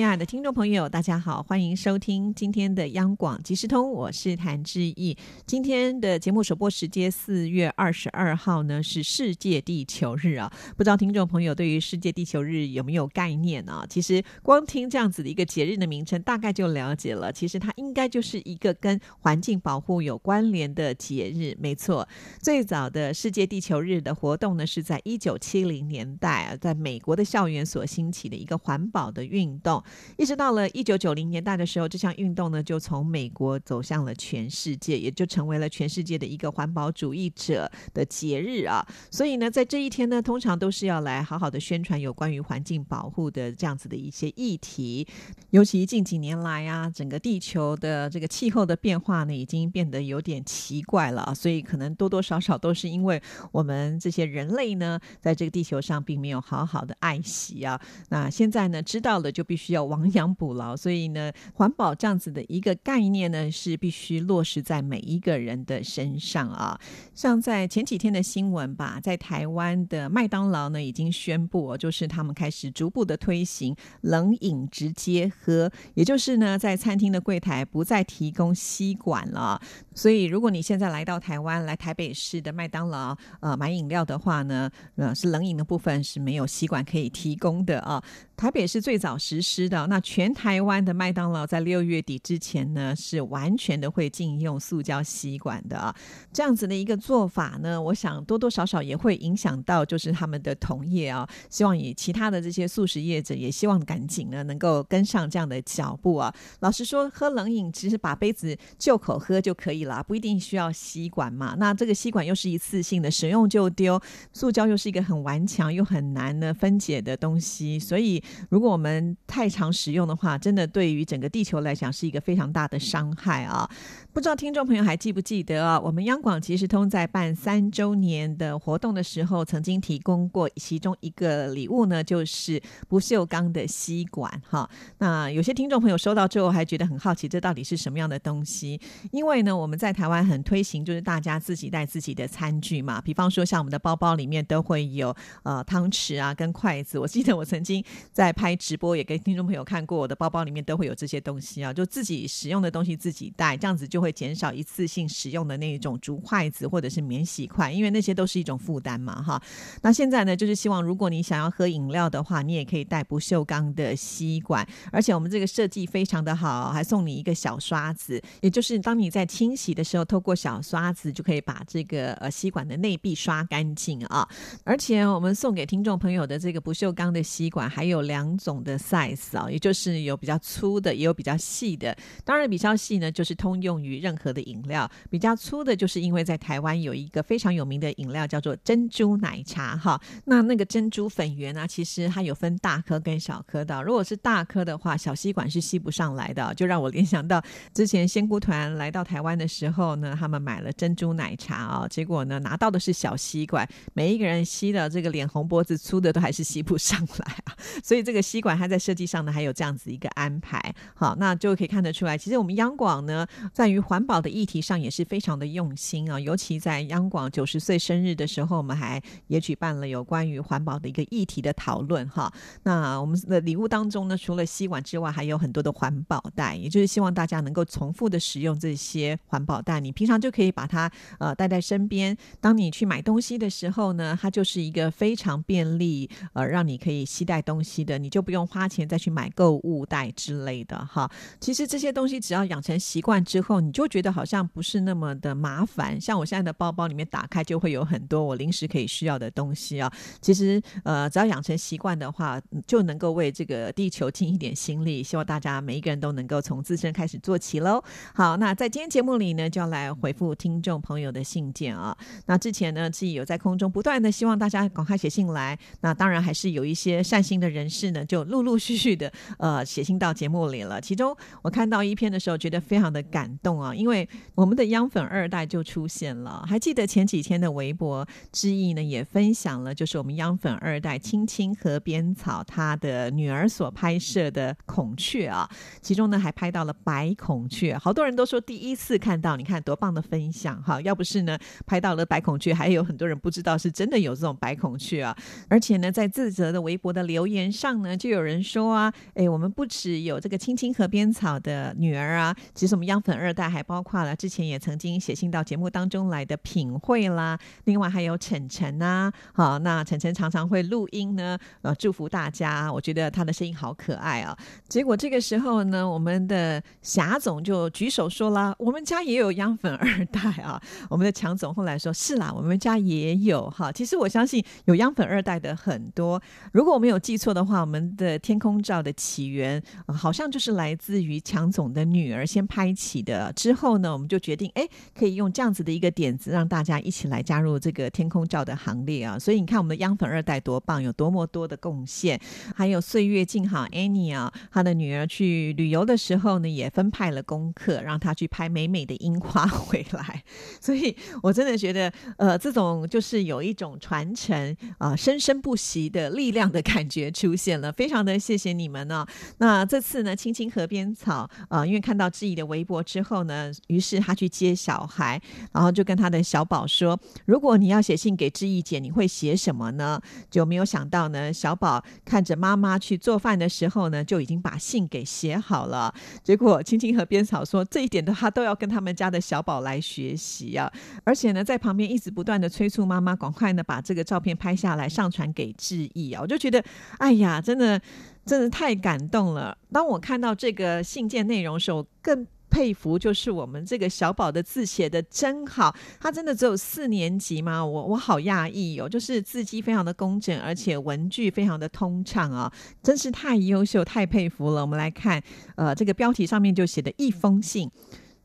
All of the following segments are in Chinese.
亲爱的听众朋友，大家好，欢迎收听今天的央广即时通，我是谭志毅。今天的节目首播时间四月二十二号呢，是世界地球日啊。不知道听众朋友对于世界地球日有没有概念啊？其实光听这样子的一个节日的名称，大概就了解了。其实它应该就是一个跟环境保护有关联的节日。没错，最早的世界地球日的活动呢，是在一九七零年代啊，在美国的校园所兴起的一个环保的运动。一直到了一九九零年代的时候，这项运动呢就从美国走向了全世界，也就成为了全世界的一个环保主义者的节日啊。所以呢，在这一天呢，通常都是要来好好的宣传有关于环境保护的这样子的一些议题。尤其近几年来啊，整个地球的这个气候的变化呢，已经变得有点奇怪了，所以可能多多少少都是因为我们这些人类呢，在这个地球上并没有好好的爱惜啊。那现在呢，知道了就必须要。亡羊补牢，所以呢，环保这样子的一个概念呢，是必须落实在每一个人的身上啊。像在前几天的新闻吧，在台湾的麦当劳呢，已经宣布，就是他们开始逐步的推行冷饮直接喝，也就是呢，在餐厅的柜台不再提供吸管了。所以，如果你现在来到台湾，来台北市的麦当劳呃买饮料的话呢，呃是冷饮的部分是没有吸管可以提供的啊。台北是最早实施的，那全台湾的麦当劳在六月底之前呢，是完全的会禁用塑胶吸管的啊。这样子的一个做法呢，我想多多少少也会影响到就是他们的同业啊。希望以其他的这些素食业者也希望赶紧呢能够跟上这样的脚步啊。老实说，喝冷饮其实把杯子就口喝就可以了，不一定需要吸管嘛。那这个吸管又是一次性的，使用就丢，塑胶又是一个很顽强又很难呢分解的东西，所以。如果我们太常使用的话，真的对于整个地球来讲是一个非常大的伤害啊！不知道听众朋友还记不记得啊？我们央广即时通在办三周年的活动的时候，曾经提供过其中一个礼物呢，就是不锈钢的吸管哈。那有些听众朋友收到之后还觉得很好奇，这到底是什么样的东西？因为呢，我们在台湾很推行，就是大家自己带自己的餐具嘛。比方说，像我们的包包里面都会有呃汤匙啊跟筷子。我记得我曾经。在拍直播也给听众朋友看过，我的包包里面都会有这些东西啊，就自己使用的东西自己带，这样子就会减少一次性使用的那一种竹筷子或者是免洗筷，因为那些都是一种负担嘛，哈。那现在呢，就是希望如果你想要喝饮料的话，你也可以带不锈钢的吸管，而且我们这个设计非常的好，还送你一个小刷子，也就是当你在清洗的时候，透过小刷子就可以把这个呃吸管的内壁刷干净啊。而且我们送给听众朋友的这个不锈钢的吸管还有。两种的 size 啊，也就是有比较粗的，也有比较细的。当然，比较细呢，就是通用于于任何的饮料；比较粗的，就是因为在台湾有一个非常有名的饮料叫做珍珠奶茶哈。那那个珍珠粉圆啊，其实它有分大颗跟小颗的。如果是大颗的话，小吸管是吸不上来的，就让我联想到之前仙姑团来到台湾的时候呢，他们买了珍珠奶茶啊，结果呢拿到的是小吸管，每一个人吸的这个脸红脖子粗的都还是吸不上来啊，所以。这个吸管它在设计上呢，还有这样子一个安排，好，那就可以看得出来，其实我们央广呢，在于环保的议题上也是非常的用心啊。尤其在央广九十岁生日的时候，我们还也举办了有关于环保的一个议题的讨论哈。那我们的礼物当中呢，除了吸管之外，还有很多的环保袋，也就是希望大家能够重复的使用这些环保袋。你平常就可以把它呃带在身边，当你去买东西的时候呢，它就是一个非常便利呃，让你可以携带东西。的你就不用花钱再去买购物袋之类的哈。其实这些东西只要养成习惯之后，你就觉得好像不是那么的麻烦。像我现在的包包里面打开就会有很多我临时可以需要的东西啊。其实呃，只要养成习惯的话，就能够为这个地球尽一点心力。希望大家每一个人都能够从自身开始做起喽。好，那在今天节目里呢，就要来回复听众朋友的信件啊。那之前呢，自己有在空中不断的希望大家赶快写信来。那当然还是有一些善心的人士。呢，就陆陆续续的呃写信到节目里了。其中我看到一篇的时候，觉得非常的感动啊，因为我们的央粉二代就出现了。还记得前几天的微博之意呢，也分享了，就是我们央粉二代青青河边草他的女儿所拍摄的孔雀啊，其中呢还拍到了白孔雀，好多人都说第一次看到，你看多棒的分享哈！要不是呢拍到了白孔雀，还有很多人不知道是真的有这种白孔雀啊。而且呢，在自责的微博的留言上呢，就有人说啊，哎，我们不只有这个青青河边草的女儿啊，其实我们央粉二代还包括了之前也曾经写信到节目当中来的品慧啦，另外还有晨晨呐，好，那晨晨常常会录音呢，呃，祝福大家，我觉得他的声音好可爱啊。结果这个时候呢，我们的霞总就举手说了，我们家也有央粉二代啊。我们的强总后来说，是啦，我们家也有哈。其实我相信有央粉二代的很多。如果我没有记错的话，我们的天空照的起源好像就是来自于强总的女儿先拍起的。之后呢，我们就决定，哎，可以用这样子的一个点子，让大家一起来加入这个天空照的行列啊。所以你看，我们的央粉二代多棒，有多么多的贡献。还有岁月静好 Annie 啊，她的女儿去旅游的时候呢，也分派了功课，让她去拍美美的樱花 回来。所以我真的觉得，呃，这种就是有一种传承啊，生生不息的力量的感觉出现了，非常的谢谢你们呢。那这次呢，青青河边草啊，因为看到志毅的微博之后呢，于是他去接小孩，然后就跟他的小宝说：“如果你要写信给志毅姐，你会写什么呢？”就没有想到呢，小宝看着妈妈去做饭的时候呢，就已经把信给写好了。结果青青和边草说，这一点的话都要跟他们家的小宝来学习啊，而且呢，在旁边一直不断的催促妈妈赶快呢把这个照片拍下来上传给志毅啊，我就觉得，哎呀，真的真的太感动了。当我看到这个信件内容时候，更佩服就是我们这个小宝的字写的真好，他真的只有四年级吗？我我好讶异哦，就是字迹非常的工整，而且文句非常的通畅啊，真是太优秀，太佩服了。我们来看，呃，这个标题上面就写的一封信。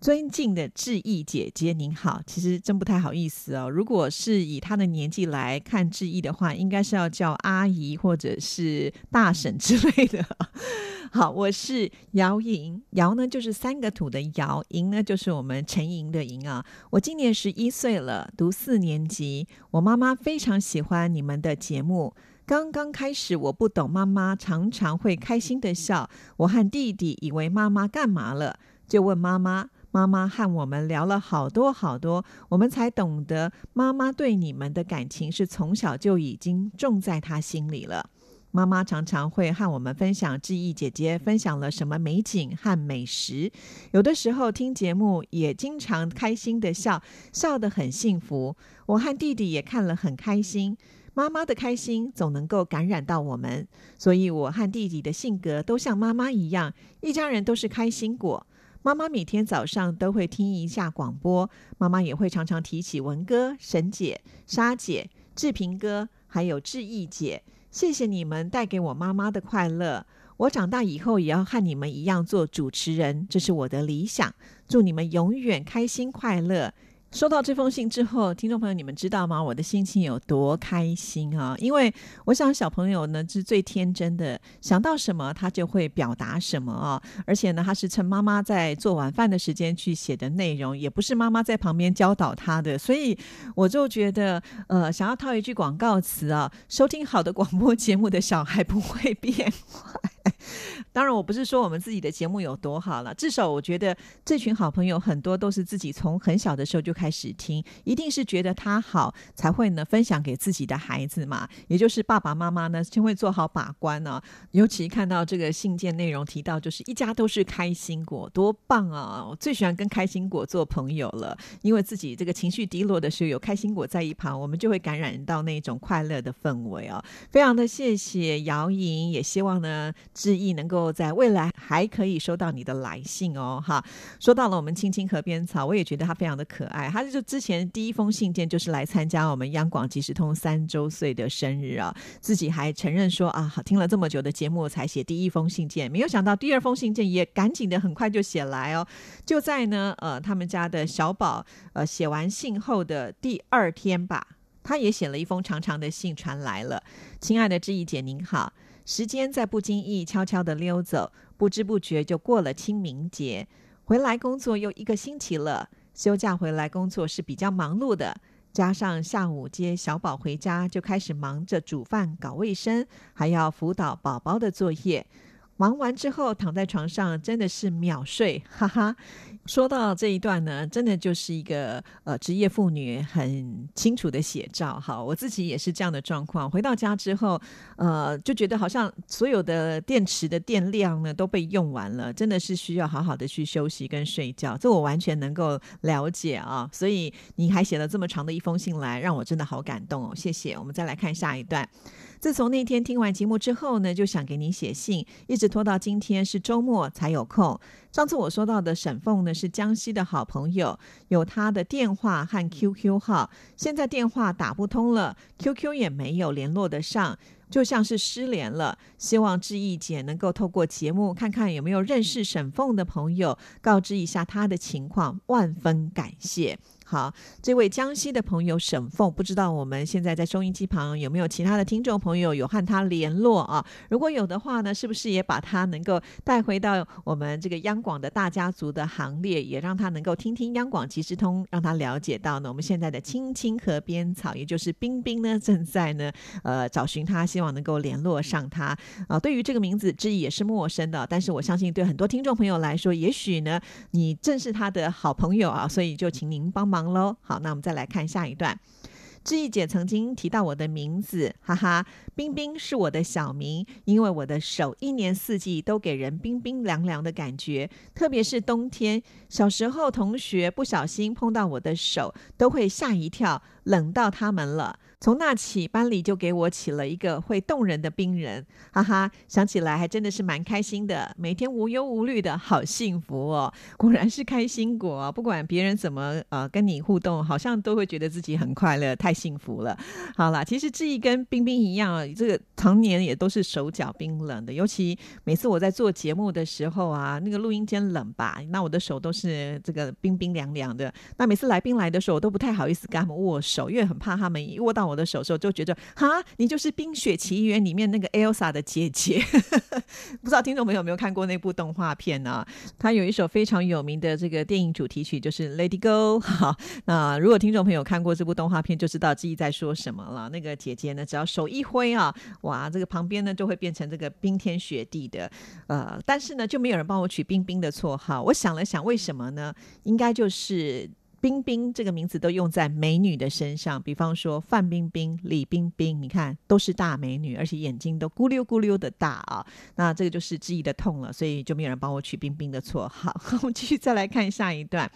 尊敬的志毅姐姐您好，其实真不太好意思哦。如果是以她的年纪来看志毅的话，应该是要叫阿姨或者是大婶之类的。好，我是姚莹，姚呢就是三个土的姚，莹呢就是我们陈莹的莹啊。我今年十一岁了，读四年级。我妈妈非常喜欢你们的节目。刚刚开始我不懂，妈妈常常会开心的笑。我和弟弟以为妈妈干嘛了，就问妈妈。妈妈和我们聊了好多好多，我们才懂得妈妈对你们的感情是从小就已经种在她心里了。妈妈常常会和我们分享志毅姐姐分享了什么美景和美食，有的时候听节目也经常开心的笑，笑得很幸福。我和弟弟也看了很开心，妈妈的开心总能够感染到我们，所以我和弟弟的性格都像妈妈一样，一家人都是开心果。妈妈每天早上都会听一下广播，妈妈也会常常提起文哥、沈姐、沙姐、志平哥，还有志毅姐。谢谢你们带给我妈妈的快乐，我长大以后也要和你们一样做主持人，这是我的理想。祝你们永远开心快乐。收到这封信之后，听众朋友，你们知道吗？我的心情有多开心啊！因为我想小朋友呢是最天真的，想到什么他就会表达什么啊！而且呢，他是趁妈妈在做晚饭的时间去写的内容，也不是妈妈在旁边教导他的，所以我就觉得，呃，想要套一句广告词啊：收听好的广播节目的小孩不会变坏。当然，我不是说我们自己的节目有多好了，至少我觉得这群好朋友很多都是自己从很小的时候就开始听，一定是觉得他好才会呢分享给自己的孩子嘛。也就是爸爸妈妈呢先会做好把关呢。尤其看到这个信件内容提到，就是一家都是开心果，多棒啊！我最喜欢跟开心果做朋友了，因为自己这个情绪低落的时候，有开心果在一旁，我们就会感染到那种快乐的氛围啊。非常的谢谢姚莹，也希望呢。致意能够在未来还可以收到你的来信哦，哈！说到了我们青青河边草，我也觉得他非常的可爱。他就之前第一封信件就是来参加我们央广即时通三周岁的生日啊，自己还承认说啊，好听了这么久的节目才写第一封信件，没有想到第二封信件也赶紧的很快就写来哦。就在呢，呃，他们家的小宝呃写完信后的第二天吧，他也写了一封长长的信传来了。亲爱的志毅姐您好。时间在不经意悄悄的溜走，不知不觉就过了清明节。回来工作又一个星期了，休假回来工作是比较忙碌的，加上下午接小宝回家，就开始忙着煮饭、搞卫生，还要辅导宝宝的作业。忙完之后，躺在床上真的是秒睡，哈哈。说到这一段呢，真的就是一个呃职业妇女很清楚的写照。哈，我自己也是这样的状况。回到家之后，呃，就觉得好像所有的电池的电量呢都被用完了，真的是需要好好的去休息跟睡觉。这我完全能够了解啊。所以你还写了这么长的一封信来，让我真的好感动哦，谢谢。我们再来看下一段。自从那天听完节目之后呢，就想给你写信，一直拖到今天是周末才有空。上次我说到的沈凤呢，是江西的好朋友，有他的电话和 QQ 号，现在电话打不通了，QQ 也没有联络得上，就像是失联了。希望志毅姐能够透过节目，看看有没有认识沈凤的朋友，告知一下他的情况，万分感谢。好，这位江西的朋友沈凤，不知道我们现在在收音机旁有没有其他的听众朋友有和他联络啊？如果有的话呢，是不是也把他能够带回到我们这个央广的大家族的行列，也让他能够听听央广即时通，让他了解到呢，我们现在的青青河边草，也就是冰冰呢，正在呢，呃，找寻他，希望能够联络上他啊。对于这个名字，之意也是陌生的，但是我相信对很多听众朋友来说，也许呢，你正是他的好朋友啊，所以就请您帮忙。喽，好，那我们再来看下一段。志毅姐曾经提到我的名字，哈哈，冰冰是我的小名，因为我的手一年四季都给人冰冰凉凉的感觉，特别是冬天。小时候同学不小心碰到我的手，都会吓一跳，冷到他们了。从那起，班里就给我起了一个会动人的冰人，哈哈，想起来还真的是蛮开心的，每天无忧无虑的好幸福哦，果然是开心果，不管别人怎么呃跟你互动，好像都会觉得自己很快乐，太幸福了。好啦，其实志毅跟冰冰一样，这个常年也都是手脚冰冷的，尤其每次我在做节目的时候啊，那个录音间冷吧，那我的手都是这个冰冰凉凉的，那每次来宾来的时候，我都不太好意思跟他们握手，因为很怕他们一握到。我的手时候就觉得，哈，你就是《冰雪奇缘》里面那个 Elsa 的姐姐。不知道听众朋友有没有看过那部动画片呢？它有一首非常有名的这个电影主题曲，就是《Lady Go》。好，那如果听众朋友看过这部动画片，就知道自己在说什么了。那个姐姐呢，只要手一挥啊，哇，这个旁边呢就会变成这个冰天雪地的。呃，但是呢，就没有人帮我取冰冰的绰号。我想了想，为什么呢？应该就是。冰冰这个名字都用在美女的身上，比方说范冰冰、李冰冰，你看都是大美女，而且眼睛都咕溜咕溜的大啊。那这个就是记忆的痛了，所以就没有人帮我取冰冰的绰号。我们继续再来看下一段。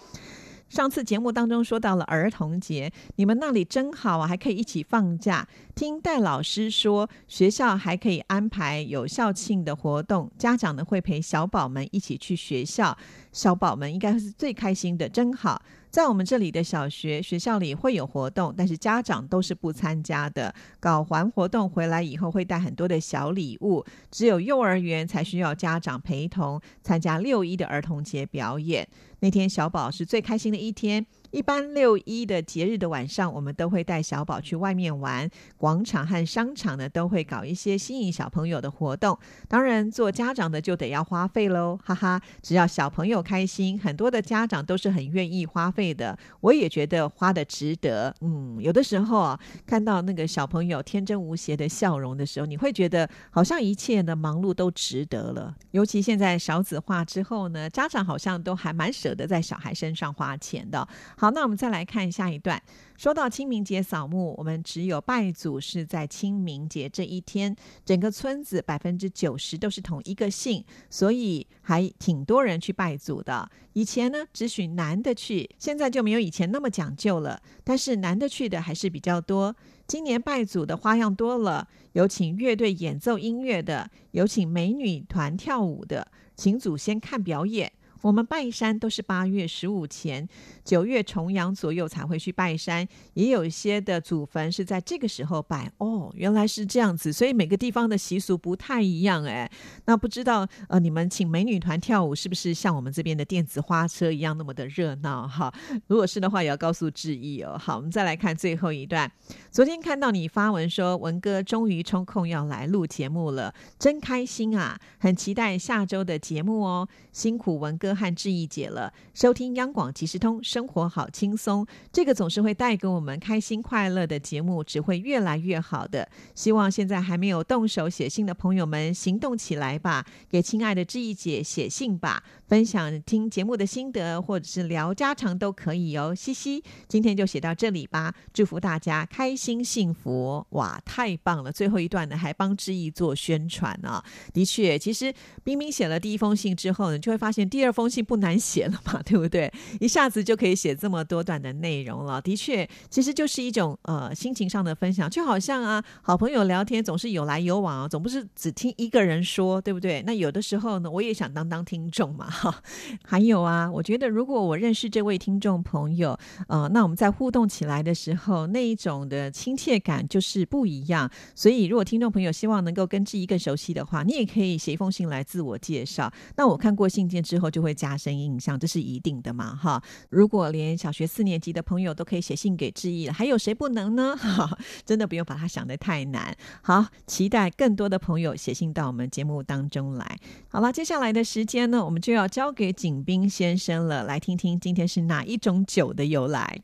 上次节目当中说到了儿童节，你们那里真好啊，还可以一起放假。听戴老师说，学校还可以安排有校庆的活动，家长呢会陪小宝们一起去学校，小宝们应该是最开心的，真好。在我们这里的小学学校里会有活动，但是家长都是不参加的。搞完活动回来以后会带很多的小礼物，只有幼儿园才需要家长陪同参加六一的儿童节表演。那天小宝是最开心的一天。一般六一的节日的晚上，我们都会带小宝去外面玩，广场和商场呢都会搞一些吸引小朋友的活动。当然，做家长的就得要花费喽，哈哈！只要小朋友开心，很多的家长都是很愿意花费的。我也觉得花的值得。嗯，有的时候啊，看到那个小朋友天真无邪的笑容的时候，你会觉得好像一切的忙碌都值得了。尤其现在少子化之后呢，家长好像都还蛮舍得在小孩身上花钱的。好，那我们再来看下一段。说到清明节扫墓，我们只有拜祖是在清明节这一天。整个村子百分之九十都是同一个姓，所以还挺多人去拜祖的。以前呢，只许男的去，现在就没有以前那么讲究了。但是男的去的还是比较多。今年拜祖的花样多了，有请乐队演奏音乐的，有请美女团跳舞的，请祖先看表演。我们拜山都是八月十五前，九月重阳左右才会去拜山，也有一些的祖坟是在这个时候拜。哦，原来是这样子，所以每个地方的习俗不太一样哎。那不知道呃，你们请美女团跳舞是不是像我们这边的电子花车一样那么的热闹哈？如果是的话，也要告诉志毅哦。好，我们再来看最后一段。昨天看到你发文说文哥终于抽空要来录节目了，真开心啊！很期待下周的节目哦。辛苦文哥。和志毅姐了。收听央广即时通，生活好轻松。这个总是会带给我们开心快乐的节目，只会越来越好的。希望现在还没有动手写信的朋友们行动起来吧，给亲爱的志毅姐写信吧，分享听节目的心得，或者是聊家常都可以哦。嘻嘻，今天就写到这里吧，祝福大家开心幸福！哇，太棒了！最后一段呢，还帮志毅做宣传啊。的确，其实冰冰写了第一封信之后呢，就会发现第二封信不难写了嘛，对不对？一下子就可以写这么多段的内容了。的确，其实就是一种呃心情上的分享，就好像啊，好朋友聊天总是有来有往啊，总不是只听一个人说，对不对？那有的时候呢，我也想当当听众嘛，哈。还有啊，我觉得如果我认识这位听众朋友，呃，那我们在互动起来的时候，那一种的亲切感就是不一样。所以，如果听众朋友希望能够跟志毅更熟悉的话，你也可以写一封信来自我介绍。那我看过信件之后，就会加深印象，这是一定的嘛，哈。如果连小学四年级的朋友都可以写信给志毅了，还有谁不能呢？哈，真的不用把它想得太难。好，期待更多的朋友写信到我们节目当中来。好了，接下来的时间呢，我们就要交给景斌先生了，来听听今天是哪一种酒的由来。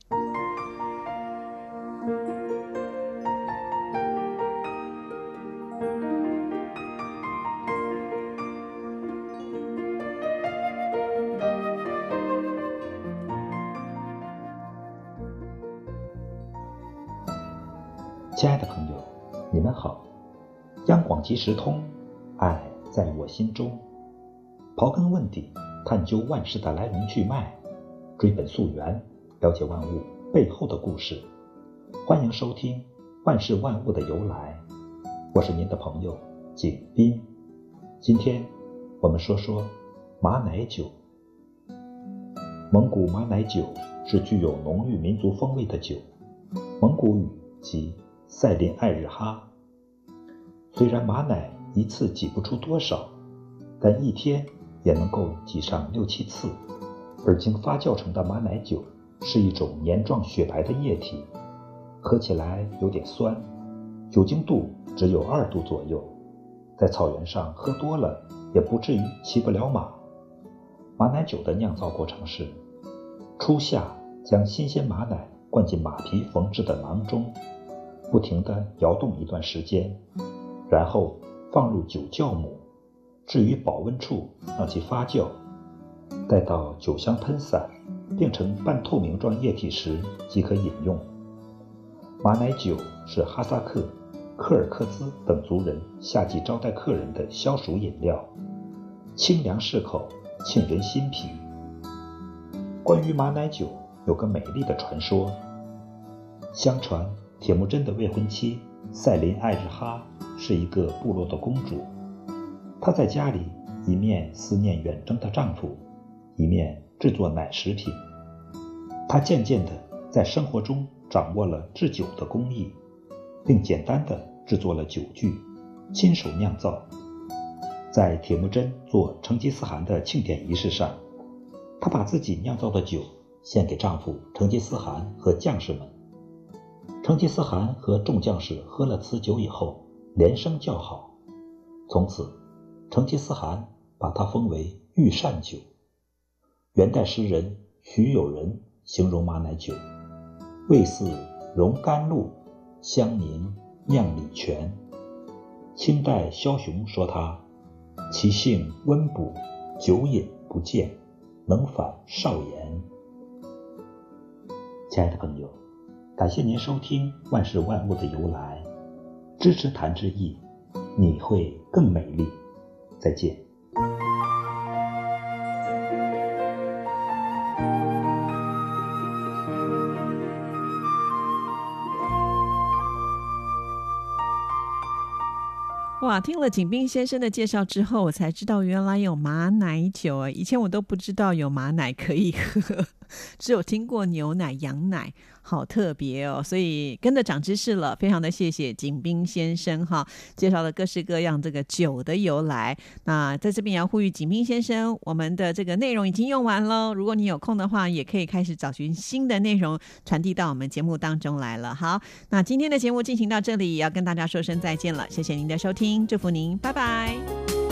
亲爱的朋友，你们好！央广即时通，爱在我心中。刨根问底，探究万事的来龙去脉，追本溯源，了解万物背后的故事。欢迎收听《万事万物的由来》，我是您的朋友景斌。今天我们说说马奶酒。蒙古马奶酒是具有浓郁民族风味的酒，蒙古语即。赛林艾日哈，虽然马奶一次挤不出多少，但一天也能够挤上六七次。而经发酵成的马奶酒是一种黏状雪白的液体，喝起来有点酸，酒精度只有二度左右，在草原上喝多了也不至于骑不了马。马奶酒的酿造过程是：初夏将新鲜马奶灌进马皮缝制的囊中。不停地摇动一段时间，然后放入酒酵母，置于保温处让其发酵。待到酒香喷散，变成半透明状液体时，即可饮用。马奶酒是哈萨克、柯尔克孜等族人夏季招待客人的消暑饮料，清凉适口，沁人心脾。关于马奶酒，有个美丽的传说，相传。铁木真的未婚妻赛琳艾日哈是一个部落的公主，她在家里一面思念远征的丈夫，一面制作奶食品。她渐渐地在生活中掌握了制酒的工艺，并简单的制作了酒具，亲手酿造。在铁木真做成吉思汗的庆典仪式上，她把自己酿造的酒献给丈夫成吉思汗和将士们。成吉思汗和众将士喝了此酒以后，连声叫好。从此，成吉思汗把它封为御膳酒。元代诗人徐友仁形容马奶酒：味似溶甘露，香凝酿礼泉。清代枭雄说它：其性温补，久饮不厌，能反少言。亲爱的朋友。感谢您收听《万事万物的由来》，支持谭志毅，你会更美丽。再见。哇，听了景斌先生的介绍之后，我才知道原来有马奶酒啊！以前我都不知道有马奶可以喝。只有听过牛奶、羊奶，好特别哦，所以跟着长知识了，非常的谢谢景斌先生哈，介绍了各式各样这个酒的由来。那在这边也要呼吁景斌先生，我们的这个内容已经用完喽，如果你有空的话，也可以开始找寻新的内容传递到我们节目当中来了。好，那今天的节目进行到这里，也要跟大家说声再见了，谢谢您的收听，祝福您，拜拜。